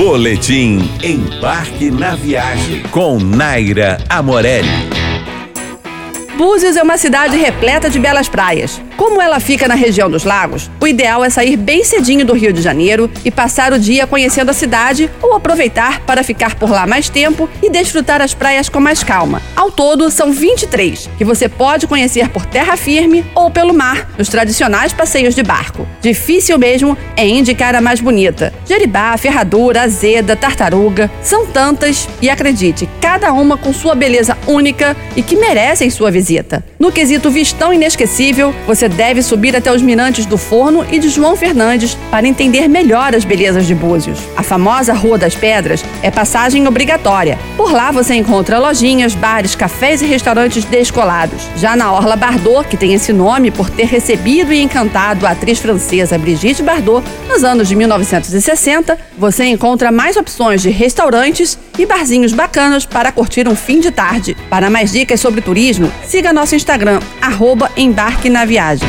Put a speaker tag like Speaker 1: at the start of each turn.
Speaker 1: Boletim Embarque na Viagem com Naira Amorelli.
Speaker 2: Búzios é uma cidade repleta de belas praias. Como ela fica na região dos lagos, o ideal é sair bem cedinho do Rio de Janeiro e passar o dia conhecendo a cidade ou aproveitar para ficar por lá mais tempo e desfrutar as praias com mais calma. Ao todo, são 23, que você pode conhecer por terra firme ou pelo mar, nos tradicionais passeios de barco. Difícil mesmo é indicar a mais bonita. Jeribá, Ferradura, Azeda, Tartaruga, são tantas e acredite, cada uma com sua beleza única e que merecem sua visita. No quesito vistão inesquecível, você deve subir até os mirantes do Forno e de João Fernandes para entender melhor as belezas de Búzios. A famosa Rua das Pedras é passagem obrigatória. Por lá você encontra lojinhas, bares, cafés e restaurantes descolados. Já na Orla Bardot, que tem esse nome por ter recebido e encantado a atriz francesa Brigitte Bardot nos anos de 1960, você encontra mais opções de restaurantes e barzinhos bacanas para curtir um fim de tarde. Para mais dicas sobre turismo, siga nosso Instagram, arroba Embarque na Viagem.